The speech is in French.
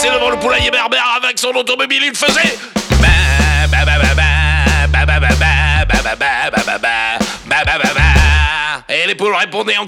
passé devant le poulailler berbère avec son automobile, il faisait. Et les poules répondaient en.